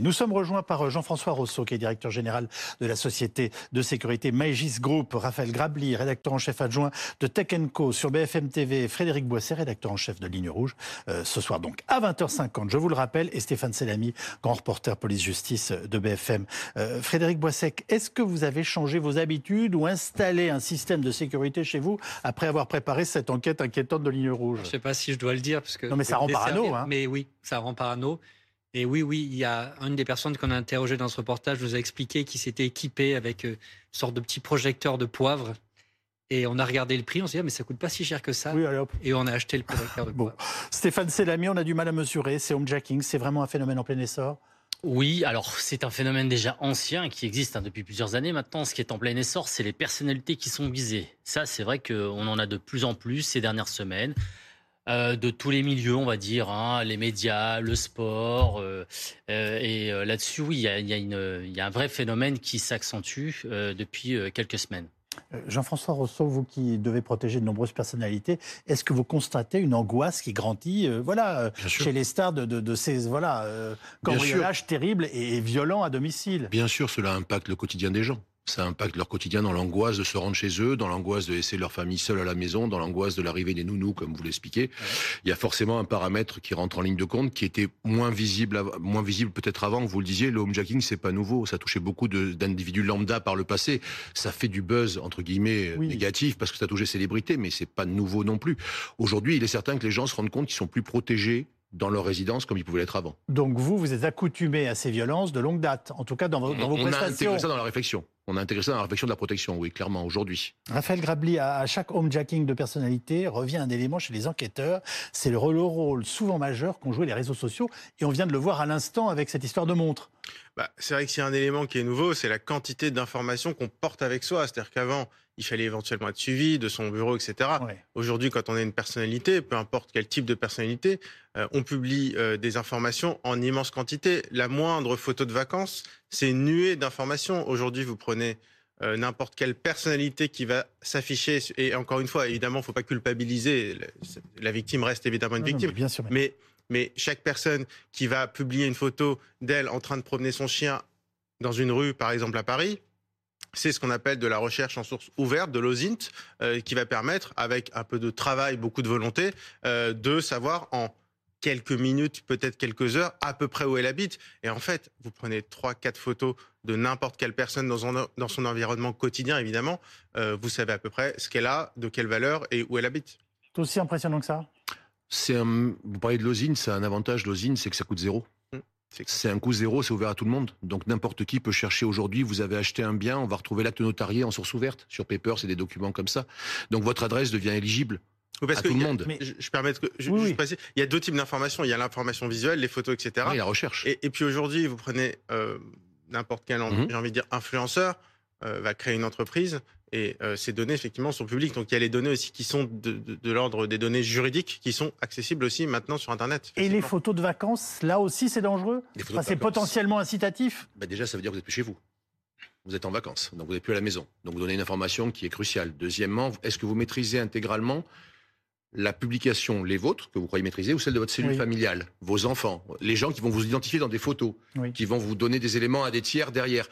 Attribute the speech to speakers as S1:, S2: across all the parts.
S1: Nous sommes rejoints par Jean-François Rousseau, qui est directeur général de la société de sécurité Maegis Group, Raphaël Grabli, rédacteur en chef adjoint de Tech Co sur BFM TV, Frédéric Boisset, rédacteur en chef de Ligne Rouge, euh, ce soir donc à 20h50, je vous le rappelle, et Stéphane Selami, grand reporter police-justice de BFM. Euh, Frédéric Boisset, est-ce que vous avez changé vos habitudes ou installé un système de sécurité chez vous après avoir préparé cette enquête inquiétante de Ligne Rouge?
S2: Je ne sais pas si je dois le dire. Parce que
S1: non mais ça rend parano. Hein.
S2: Mais oui, ça rend parano. Et oui, oui, il y a une des personnes qu'on a interrogées dans ce reportage nous a expliqué qu'il s'était équipé avec euh, une sorte de petit projecteur de poivre. Et on a regardé le prix, on s'est dit, ah, mais ça coûte pas si cher que ça.
S1: Oui, allez hop.
S2: Et on a acheté le projecteur de poivre.
S1: Stéphane Selami, on a du mal à mesurer. C'est homejacking, c'est vraiment un phénomène en plein essor
S3: oui, alors c'est un phénomène déjà ancien qui existe hein, depuis plusieurs années maintenant. Ce qui est en plein essor, c'est les personnalités qui sont visées. Ça, c'est vrai qu'on en a de plus en plus ces dernières semaines. Euh, de tous les milieux, on va dire, hein, les médias, le sport. Euh, euh, et là-dessus, oui, il y a, y a, un vrai phénomène qui s'accentue depuis quelques semaines.
S1: Jean-François Rousseau, vous qui devez protéger de nombreuses personnalités, est-ce que vous constatez une angoisse qui grandit voilà, chez les stars de, ces voilà, cambriolages terribles et violents à domicile?
S4: Bien sûr, cela impacte le quotidien des gens. Ça impacte leur quotidien dans l'angoisse de se rendre chez eux, dans l'angoisse de laisser leur famille seule à la maison, dans l'angoisse de l'arrivée des nounous, comme vous l'expliquez. Il y a forcément un paramètre qui rentre en ligne de compte, qui était moins visible, moins visible peut-être avant. Vous le disiez, le homejacking, c'est pas nouveau. Ça touchait beaucoup d'individus lambda par le passé. Ça fait du buzz entre guillemets négatif parce que ça touchait célébrités, mais c'est pas nouveau non plus. Aujourd'hui, il est certain que les gens se rendent compte qu'ils sont plus protégés dans leur résidence comme ils pouvaient l'être avant.
S1: Donc vous, vous êtes accoutumé à ces violences de longue date, en tout cas dans vos, dans vos
S4: on
S1: prestations.
S4: On a intégré ça dans la réflexion. On a intégré ça dans la réflexion de la protection, oui, clairement, aujourd'hui.
S1: Raphaël Grabli, à chaque homejacking de personnalité, revient un élément chez les enquêteurs, c'est le rôle souvent majeur qu'ont joué les réseaux sociaux, et on vient de le voir à l'instant avec cette histoire de montre.
S5: Bah, c'est vrai que s'il y a un élément qui est nouveau, c'est la quantité d'informations qu'on porte avec soi. C'est-à-dire qu'avant, il fallait éventuellement être suivi de son bureau, etc. Aujourd'hui, quand on est une personnalité, peu importe quel type de personnalité, euh, on publie euh, des informations en immense quantité. La moindre photo de vacances, c'est une nuée d'informations. Aujourd'hui, vous prenez euh, n'importe quelle personnalité qui va s'afficher, et encore une fois, évidemment, il ne faut pas culpabiliser. La victime reste évidemment une victime.
S1: bien sûr,
S5: mais, mais chaque personne qui va publier une photo d'elle en train de promener son chien dans une rue, par exemple à Paris, c'est ce qu'on appelle de la recherche en source ouverte, de l'OSINT, euh, qui va permettre, avec un peu de travail, beaucoup de volonté, euh, de savoir en quelques minutes, peut-être quelques heures, à peu près où elle habite. Et en fait, vous prenez trois, quatre photos de n'importe quelle personne dans son, dans son environnement quotidien, évidemment, euh, vous savez à peu près ce qu'elle a, de quelle valeur et où elle habite.
S1: C'est aussi impressionnant que ça?
S4: C'est Vous parlez de l'OSINT, c'est un avantage, l'OSINT, c'est que ça coûte zéro. C'est un coût zéro, c'est ouvert à tout le monde. Donc n'importe qui peut chercher aujourd'hui, vous avez acheté un bien, on va retrouver l'acte notarié en source ouverte. Sur Paper, c'est des documents comme ça. Donc votre adresse devient éligible. à tout le monde.
S5: Mais je, permets que je, il y a deux types d'informations. Il y a l'information visuelle, les photos, etc.
S4: Oui, la recherche.
S5: Et, puis aujourd'hui, vous prenez euh, n'importe quel, mhm. j'ai envie de dire, influenceur, euh, va créer une entreprise et euh, ces données, effectivement, sont publiques. Donc il y a les données aussi qui sont de, l'ordre des données juridiques qui sont accessibles aussi maintenant sur Internet.
S1: Et les photos de vacances, là aussi, c'est dangereux? C'est potentiellement incitatif?
S4: Bah Déjà, ça veut dire que vous n'êtes plus chez vous. Vous êtes en vacances, donc vous n'êtes plus à la maison. Donc vous donnez une information qui est cruciale. Deuxièmement, est-ce que vous maîtrisez intégralement la publication, les vôtres, que vous croyez maîtriser, ou celle de votre cellule familiale, vos enfants, les gens qui vont vous identifier dans des photos, qui vont vous donner des éléments à des tiers derrière.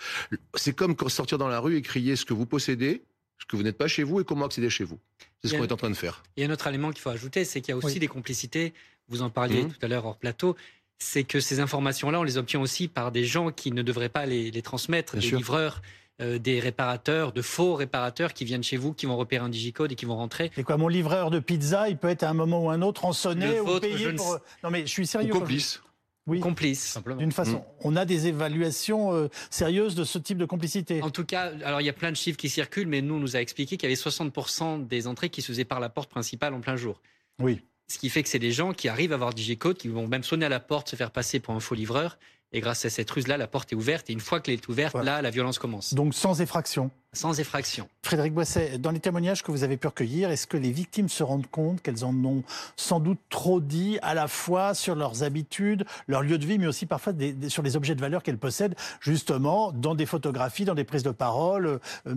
S4: C'est comme sortir dans la rue et crier ce que vous possédez, ce que vous n'êtes pas chez vous et comment accéder chez vous. C'est ce qu'on est en train de faire.
S2: Il y a un autre élément qu'il faut ajouter, c'est qu'il y a aussi des complicités. Vous en parliez mmh. tout à l'heure hors plateau. C'est que ces informations-là, on les obtient aussi par des gens qui ne devraient pas les, transmettre, des livreurs, euh, des réparateurs, de faux réparateurs qui viennent chez vous, qui vont repérer un digicode et qui vont rentrer.
S1: Et quoi, mon livreur de pizza, il peut être à un moment ou un autre rançonné ou payé pour... Non mais je suis sérieux.
S4: Ou complice
S2: oui. complice.
S1: D'une façon. Mm. On a des évaluations euh, sérieuses de ce type de complicité.
S2: En tout cas, alors il y a plein de chiffres qui circulent, mais nous, on nous a expliqué qu'il y avait 60% des entrées qui se faisaient par la porte principale en plein jour.
S1: Oui.
S2: Ce qui fait que c'est des gens qui arrivent à avoir Digicode, qui vont même sonner à la porte, se faire passer pour un faux livreur, et grâce à cette ruse-là, la porte est ouverte. Et une fois qu'elle est ouverte, là, la violence commence.
S1: Donc sans effraction.
S2: Sans effraction.
S1: Frédéric Boisset, dans les témoignages que vous avez pu recueillir, est-ce que les victimes se rendent compte qu'elles en ont sans doute trop dit à la fois sur leurs habitudes, leur lieu de vie, mais aussi parfois sur les objets de valeur qu'elles possèdent, justement dans des photographies, dans des prises de parole, euh,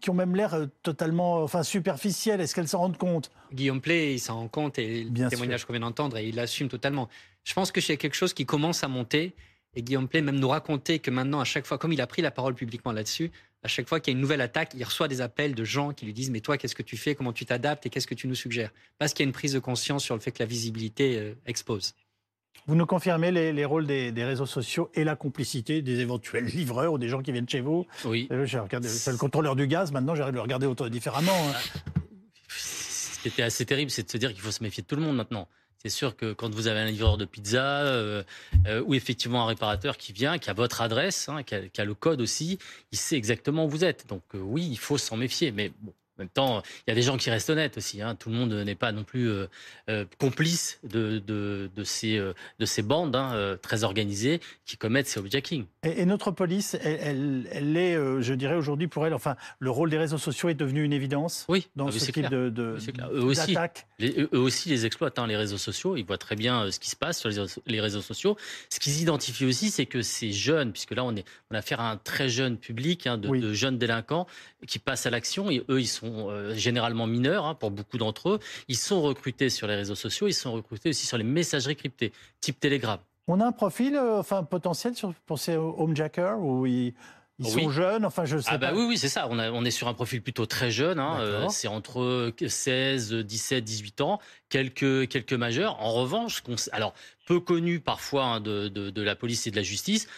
S1: qui ont même l'air euh, totalement enfin, superficielles? Est-ce qu'elles s'en rendent compte?
S2: Guillaume Play, il s'en rend compte et le témoignage qu'on vient d'entendre, et il l'assume totalement. Je pense que c'est quelque chose qui commence à monter Et Guillaume Play même nous racontait que maintenant, à chaque fois, comme il a pris la parole publiquement là-dessus, à chaque fois qu'il y a une nouvelle attaque, il reçoit des appels de gens qui lui disent Mais toi, qu'est-ce que tu fais? Comment tu t'adaptes? Et qu'est-ce que tu nous suggères? Parce qu'il y a une prise de conscience sur le fait que la visibilité euh, expose.
S1: Vous nous confirmez les, rôles des, réseaux sociaux et la complicité des éventuels livreurs ou des gens qui viennent chez vous?
S3: Oui.
S1: Euh, c'est le contrôleur du gaz, maintenant j'arrive à le regarder différemment. Hein.
S3: Ce qui était assez terrible, c'est de se dire qu'il faut se méfier de tout le monde maintenant. C'est sûr que quand vous avez un livreur de pizza euh, euh, ou effectivement un réparateur qui vient, qui a votre adresse, hein, qui, a, le code aussi, il sait exactement où vous êtes. Donc oui, il faut s'en méfier. Mais bon, en même temps, il y a des gens qui restent honnêtes aussi. Hein. Tout le monde n'est pas non plus euh, euh, complice de, de, de, ces, euh, de ces bandes hein, très organisées qui commettent ces objecting.
S1: Et, et, notre police, elle, elle, est, je dirais aujourd'hui pour elle, enfin, le rôle des réseaux sociaux est devenu une évidence
S3: oui,
S1: dans
S3: ah
S1: ce type de, de eux
S3: aussi, eux aussi les exploitent, hein, les réseaux sociaux. Ils voient très bien ce qui se passe sur les, réseaux sociaux. Ce qu'ils identifient aussi, c'est que ces jeunes, puisque là on, est, on a affaire à un très jeune public de, de jeunes délinquants qui passent à l'action et eux, ils sont euh, généralement mineurs hein, pour beaucoup d'entre eux. Ils sont recrutés sur les réseaux sociaux, ils sont recrutés aussi sur les messageries cryptées, type Telegram.
S1: On a un profil, euh, enfin potentiel sur, pour ces homejackers où ils, sont jeunes, enfin je sais
S3: ah
S1: bah
S3: Oui, oui, c'est ça. On, on, est sur un profil plutôt très jeune. Hein, euh, c'est entre 16, 17, 18 ans, quelques, quelques majeurs. En revanche, alors peu connus parfois hein, de, de, de, la police et de la justice,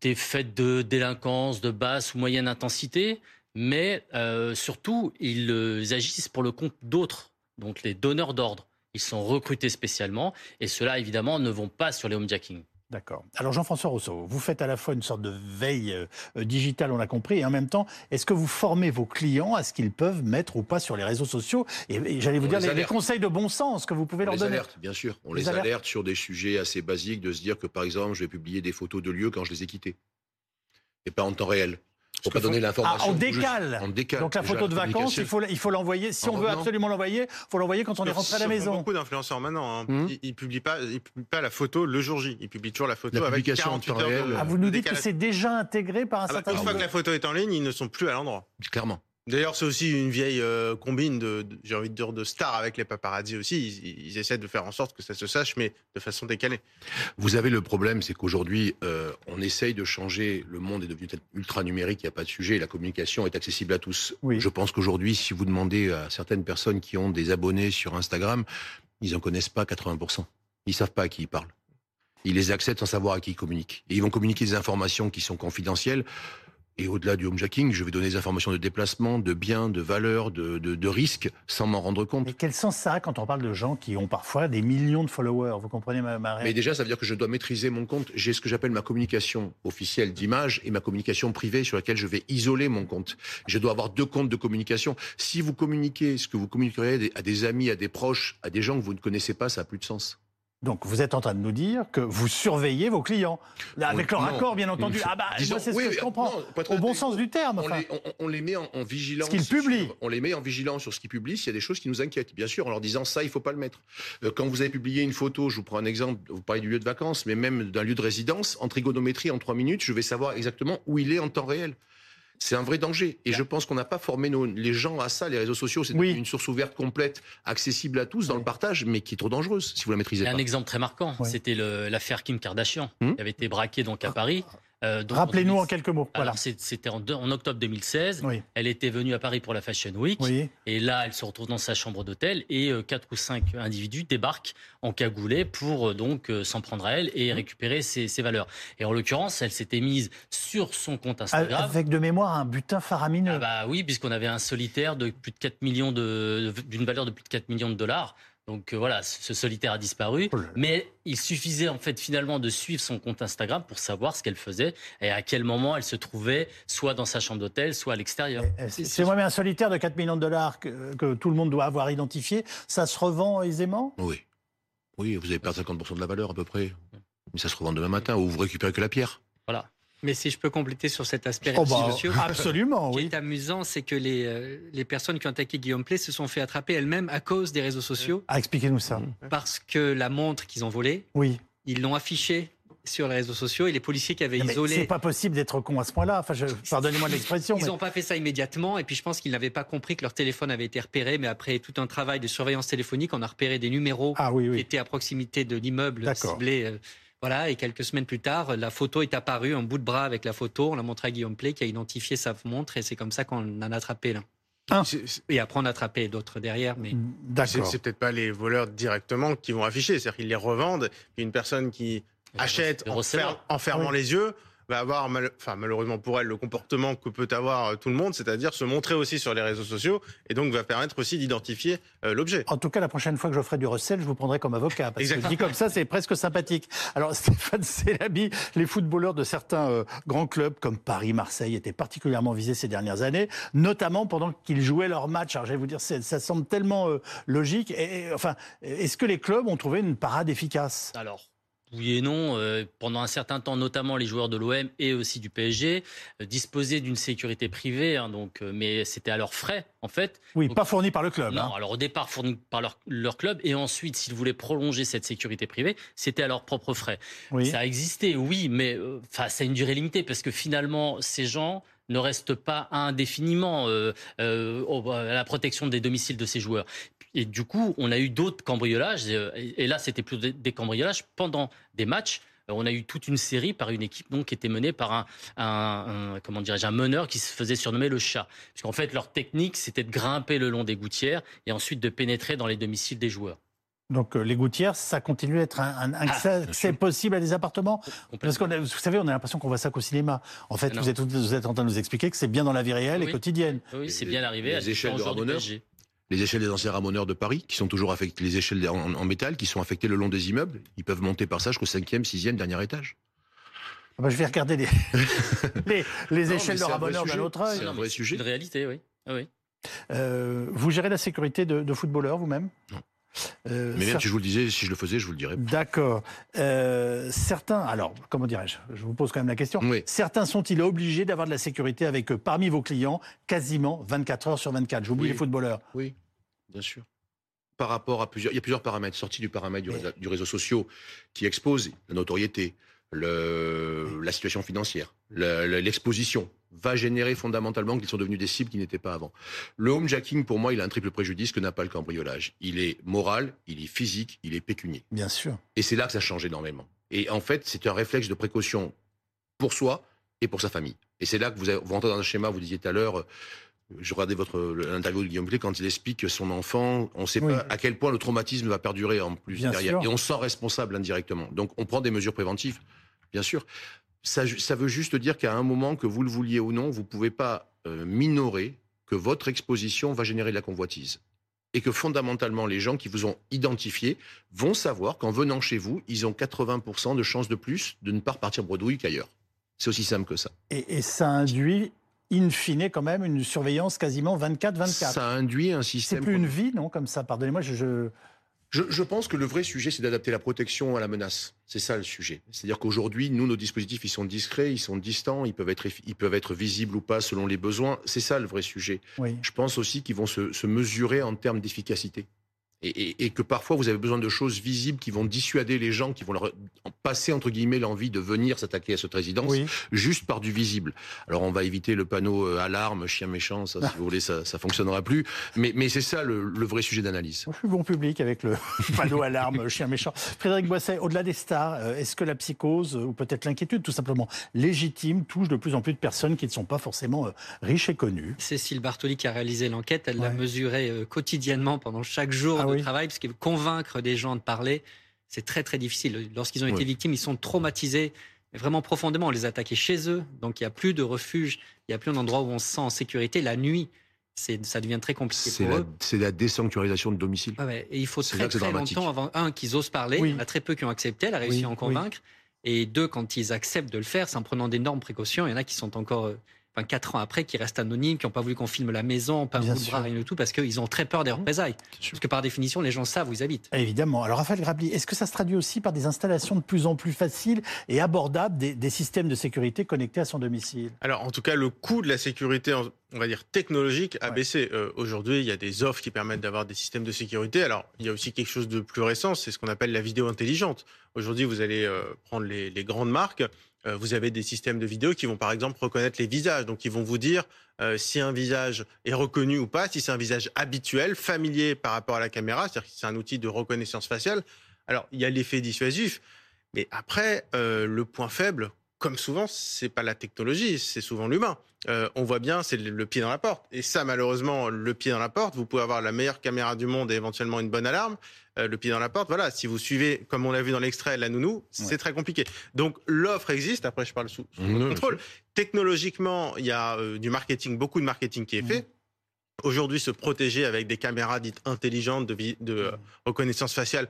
S3: des faits de délinquance de basse ou moyenne intensité, mais euh, surtout, ils euh, agissent pour le compte d'autres, donc les donneurs d'ordre. Ils sont recrutés spécialement, et ceux-là, évidemment, ne vont pas sur les homejacking.
S1: D'accord. Alors Jean-François Rousseau, vous faites à la fois une sorte de veille euh, digitale, on l'a compris, et en même temps, est-ce que vous formez vos clients à ce qu'ils peuvent mettre ou pas sur les réseaux sociaux Et, j'allais vous dire les, conseils de bon sens que vous pouvez leur
S4: les
S1: donner.
S4: Alerte, bien sûr. On les, alerte sur des sujets assez basiques, de se dire que par exemple, je vais publier des photos de lieux quand je les ai quittés, et pas en temps réel. Pour pas donner l'information.
S1: Ah, on décale. Donc la photo de vacances, il faut il faut l'envoyer. Si on veut absolument l'envoyer, faut l'envoyer quand on est rentré à la maison.
S5: Beaucoup d'influenceurs maintenant, hein. hmm. ils, publient pas, ils publient pas la photo le jour J. Ils publient toujours la photo avec 48 heures de,
S1: ah, vous nous dites que c'est déjà intégré par un ah bah, certain
S5: nombre. Une fois que la photo est en ligne, ils ne sont plus à l'endroit.
S4: Clairement.
S5: D'ailleurs, c'est aussi une vieille euh, combine de, j'ai envie de dire, de stars avec les paparazzi aussi. Ils, essaient de faire en sorte que ça se sache, mais de façon décalée.
S4: Vous avez le problème, c'est qu'aujourd'hui, euh, on essaye de changer. Le monde est devenu ultra numérique, il n'y a pas de sujet. La communication est accessible à tous. Je pense qu'aujourd'hui, si vous demandez à certaines personnes qui ont des abonnés sur Instagram, ils n'en connaissent pas 80%. Ils savent pas à qui ils parlent. Ils les acceptent sans savoir à qui ils communiquent. Et ils vont communiquer des informations qui sont confidentielles. Et au-delà du homejacking, je vais donner des informations de déplacement, de biens, de valeurs, de, de, de risques, sans m'en rendre compte.
S1: Mais quel sens ça a quand on parle de gens qui ont parfois des millions de followers? Vous comprenez ma, ma
S4: Mais déjà, ça veut dire que je dois maîtriser mon compte. J'ai ce que j'appelle ma communication officielle d'image et ma communication privée sur laquelle je vais isoler mon compte. Je dois avoir deux comptes de communication. Si vous communiquez ce que vous communiquerez à des amis, à des proches, à des gens que vous ne connaissez pas, ça n'a plus de sens.
S1: Donc vous êtes en train de nous dire que vous surveillez vos clients, avec leur accord bien entendu. Ah bah c'est ce que je comprends, au bon sens du terme.
S4: On, les, met en, vigilance.
S1: Ce qu'ils publient.
S4: on les met en vigilance sur ce qu'ils publient. S'il y a des choses qui nous inquiètent, bien sûr, en leur disant ça, il faut pas le mettre. Euh, quand vous avez publié une photo, je vous prends un exemple. Vous parlez du lieu de vacances, mais même d'un lieu de résidence, en trigonométrie, en trois minutes, je vais savoir exactement où il est en temps réel. C'est un vrai danger. Et je pense qu'on n'a pas formé nos, les gens à ça. Les réseaux sociaux, c'est une source ouverte, complète, accessible à tous dans le partage, mais qui est trop dangereuse si vous la maîtrisez pas.
S3: Un exemple très marquant, c'était l'affaire Kim Kardashian, hmm qui avait été braquée donc à Paris.
S1: Euh, Rappelez-nous en quelques mots.
S3: Voilà. C'était en, en, octobre 2016. Elle était venue à Paris pour la Fashion Week. Et là, elle se retrouve dans sa chambre d'hôtel et euh, quatre ou cinq individus débarquent en cagoulé pour euh, donc s'en prendre à elle et mmh. récupérer ses, ses, valeurs. Et en l'occurrence, elle s'était mise sur son compte Instagram.
S1: Avec de mémoire un butin faramineux.
S3: Ah bah oui, puisqu'on avait un solitaire de plus de 4 millions de, d'une valeur de plus de 4 millions de dollars. Donc euh, voilà, ce solitaire a disparu, oh mais il suffisait en fait finalement de suivre son compte Instagram pour savoir ce qu'elle faisait et à quel moment elle se trouvait, soit dans sa chambre d'hôtel, soit à l'extérieur.
S1: C'est moi, mais un solitaire de 4 millions de dollars que, tout le monde doit avoir identifié, ça se revend aisément?
S4: Oui. Oui, vous avez perdu 50% de la valeur à peu près. Mais ça se revend demain matin ou vous récupérez que la pierre.
S2: Voilà. Mais si je peux compléter sur cet aspect
S1: oh bah, absolument,
S2: ce qui est amusant, c'est que les, euh, les personnes qui ont attaqué Guillaume Play se sont fait attraper elles-mêmes à cause des réseaux sociaux.
S1: Ah, expliquez-nous ça.
S2: Parce que la montre qu'ils ont volée,
S1: oui.
S2: ils l'ont affichée sur les réseaux sociaux et les policiers qui avaient isolé.
S1: C'est pas possible d'être con à ce point-là. Enfin, pardonnez-moi l'expression.
S2: Ils n'ont pas fait ça immédiatement et puis je pense qu'ils n'avaient pas compris que leur téléphone avait été repéré. Mais après tout un travail de surveillance téléphonique, on a repéré des numéros
S1: ah, oui, oui.
S2: qui étaient à proximité de l'immeuble ciblé. Voilà, et quelques semaines plus tard, la photo est apparue, un bout de bras avec la photo. On l'a montré à Guillaume Play qui a identifié sa montre et c'est comme ça qu'on en a attrapé l'un. Ah. Et après, on a attrapé d'autres derrière. Mais...
S5: C'est peut-être pas les voleurs directement qui vont afficher. C'est-à-dire qu'ils les revendent. A une personne qui achète en, fermant les yeux va avoir, enfin, malheureusement pour elle, le comportement que peut avoir euh, tout le monde, c'est-à-dire se montrer aussi sur les réseaux sociaux, et donc va permettre aussi d'identifier euh, l'objet.
S1: En tout cas, la prochaine fois que je ferai du recel, je vous prendrai comme avocat, parce que dit comme ça, c'est presque sympathique. Alors, Stéphane Selabi, les footballeurs de certains euh, grands clubs, comme Paris, Marseille, étaient particulièrement visés ces dernières années, notamment pendant qu'ils jouaient leur match. Alors, je vais vous dire, ça semble tellement logique. Et, enfin, est-ce que les clubs ont trouvé une parade efficace?
S3: Alors, oui et non. Euh, pendant un certain temps, notamment les joueurs de l'OM et aussi du PSG euh, disposaient d'une sécurité privée, hein, donc, euh, mais c'était à leurs frais en fait.
S1: Oui, pas fourni par le club.
S3: Non, hein. alors au départ fourni par leur, club et ensuite, s'ils voulaient prolonger cette sécurité privée, c'était à leurs propres frais. Oui. Ça a existé, oui, mais ça a une durée limitée parce que finalement, ces gens ne restent pas indéfiniment à la protection des domiciles de ces joueurs. Et du coup, on a eu d'autres cambriolages. Euh, et là, c'était plus des cambriolages pendant des matchs. Euh, on a eu toute une série par une équipe donc qui était menée par un, comment un meneur qui se faisait surnommer le chat. Puisqu'en fait, leur technique, c'était de grimper le long des gouttières et ensuite de pénétrer dans les domiciles des joueurs.
S1: Donc euh, les gouttières, ça continue à être un, accès ah, possible à des appartements Parce que vous savez, on a l'impression qu'on voit ça qu'au cinéma. En fait, vous êtes, vous êtes, en train de nous expliquer que c'est bien dans la vie réelle et quotidienne.
S3: Oui, c'est bien arrivé
S4: à
S3: des
S4: échelles de les échelles des anciens ramoneurs de Paris, qui sont toujours affectées, les échelles en, métal, qui sont affectées le long des immeubles. Ils peuvent monter par ça jusqu'au cinquième, sixième, dernier étage.
S1: Ah bah, je vais regarder les, les, échelles de ramoneurs d'un autre œil.
S3: C'est un vrai sujet. de réalité, oui. Ah oui.
S1: Euh, vous gérez la sécurité de, footballeurs vous-même?
S4: Non. Euh, mais même si je vous le disais, si je le faisais, je vous le dirais.
S1: D'accord. Euh, certains, alors, comment dirais-je? Je vous pose quand même la question. Certains sont-ils obligés d'avoir de la sécurité avec eux parmi vos clients quasiment 24 heures sur 24 J'oublie les footballeurs.
S4: Oui, bien sûr. Par rapport à plusieurs, il y a plusieurs paramètres sortis du paramètre du, réseau, du réseau social qui exposent la notoriété, le, la situation financière, l'exposition va générer fondamentalement qu'ils sont devenus des cibles qui n'étaient pas avant. Le homejacking, pour moi, il a un triple préjudice que n'a pas le cambriolage. Il est moral, il est physique, il est pécunier.
S1: Bien sûr.
S4: Et c'est là que ça change énormément. Et en fait, c'est un réflexe de précaution pour soi et pour sa famille. Et c'est là que vous, avez, vous rentrez dans un schéma, vous disiez tout à l'heure, je regardais votre l'interview de Guillaume Plé quand il explique que son enfant, on ne sait pas à quel point le traumatisme va perdurer en plus derrière. Et on se sent responsable indirectement. Donc on prend des mesures préventives, bien sûr ça, veut juste dire qu'à un moment, que vous le vouliez ou non, vous ne pouvez pas euh, minorer que votre exposition va générer de la convoitise. Et que fondamentalement, les gens qui vous ont identifié vont savoir qu'en venant chez vous, ils ont 80% de chances de plus de ne pas repartir bredouille qu'ailleurs. C'est aussi simple que ça.
S1: Et, et ça induit in fine quand même une surveillance quasiment 24-24.
S4: Ça induit un système.
S1: C'est plus une vie, non, comme ça? Pardonnez-moi, je,
S4: je, pense que le vrai sujet, c'est d'adapter la protection à la menace. C'est ça le sujet. C'est-à-dire qu'aujourd'hui, nous, nos dispositifs, ils sont discrets, ils sont distants, ils peuvent être, ils peuvent être visibles ou pas selon les besoins. C'est ça le vrai sujet. Je pense aussi qu'ils vont se mesurer en termes d'efficacité et, que parfois vous avez besoin de choses visibles qui vont dissuader les gens, qui vont leur passer entre guillemets l'envie de venir s'attaquer à cette résidence, juste par du visible. Alors on va éviter le panneau euh, alarme, chien méchant, ça, si vous voulez, ça, ça fonctionnera plus. Mais, mais c'est ça le, vrai sujet d'analyse.
S1: Je suis bon public avec le panneau alarme, chien méchant. Frédéric Boisset, au-delà des stars, euh, est-ce que la psychose ou peut-être l'inquiétude, tout simplement légitime, touche de plus en plus de personnes qui ne sont pas forcément euh, riches et connues?
S2: Cécile Bartoli qui a réalisé l'enquête, elle l'a mesurée quotidiennement pendant chaque jour. Ah travail, parce que convaincre des gens de parler, c'est très très difficile. Lorsqu'ils ont été victimes, ils sont traumatisés vraiment profondément. On les attaquait chez eux, donc il n'y a plus de refuge, il n'y a plus un endroit où on se sent en sécurité. La nuit, ça devient très compliqué
S4: pour
S2: la,
S4: eux. C'est la désanctuarisation de domicile.
S2: et il faut très très longtemps avant, un, qu'ils osent parler. Il y en a très peu qui ont accepté, elle a réussi à en convaincre. Et deux, quand ils acceptent de le faire, c'est en prenant d'énormes précautions. Il y en a qui sont encore euh, enfin, quatre ans après, qui restent anonymes, qui n'ont pas voulu qu'on filme la maison, pas un bout de bras, rien du tout, parce qu'ils ont très peur des mmh. représailles. Parce que par définition, les gens savent où ils habitent.
S1: Évidemment. Alors, Raphaël Grabli, est-ce que ça se traduit aussi par des installations de plus en plus faciles et abordables des, systèmes de sécurité connectés à son domicile?
S5: Alors, en tout cas, le coût de la sécurité, on va dire technologique, a baissé. Euh, aujourd'hui, il y a des offres qui permettent d'avoir des systèmes de sécurité. Alors, il y a aussi quelque chose de plus récent, c'est ce qu'on appelle la vidéo intelligente. Aujourd'hui, vous allez euh, prendre les, les grandes marques vous avez des systèmes de vidéo qui vont par exemple reconnaître les visages. Donc ils vont vous dire euh, si un visage est reconnu ou pas, si c'est un visage habituel, familier par rapport à la caméra, c'est-à-dire que c'est un outil de reconnaissance faciale. Alors il y a l'effet dissuasif, Mais après, le point faible, comme souvent, c'est pas la technologie, c'est souvent l'humain. Euh, on voit bien, c'est le, pied dans la porte. Et ça, malheureusement, le pied dans la porte, vous pouvez avoir la meilleure caméra du monde et éventuellement une bonne alarme. Euh, le pied dans la porte, voilà, si vous suivez, comme on l'a vu dans l'extrait, la nounou, c'est très compliqué. Donc l'offre existe, après je parle sous, contrôle. Technologiquement, il y a euh, du marketing, beaucoup de marketing qui est fait. Aujourd'hui, se protéger avec des caméras dites intelligentes de, de reconnaissance faciale,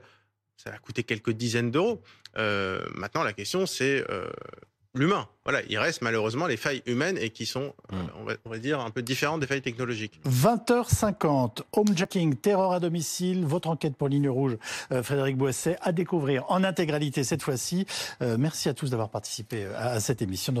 S5: ça va coûter quelques dizaines d'euros. maintenant, la question, c'est l'humain. Voilà, il reste malheureusement les failles humaines et qui sont, euh, mm. on, va, dire, un peu différentes des failles technologiques.
S1: 20h50, homejacking, terror à domicile, votre enquête pour Ligne Rouge, euh, Frédéric Boisset, à découvrir en intégralité cette fois-ci. Euh, merci à tous d'avoir participé à, cette émission.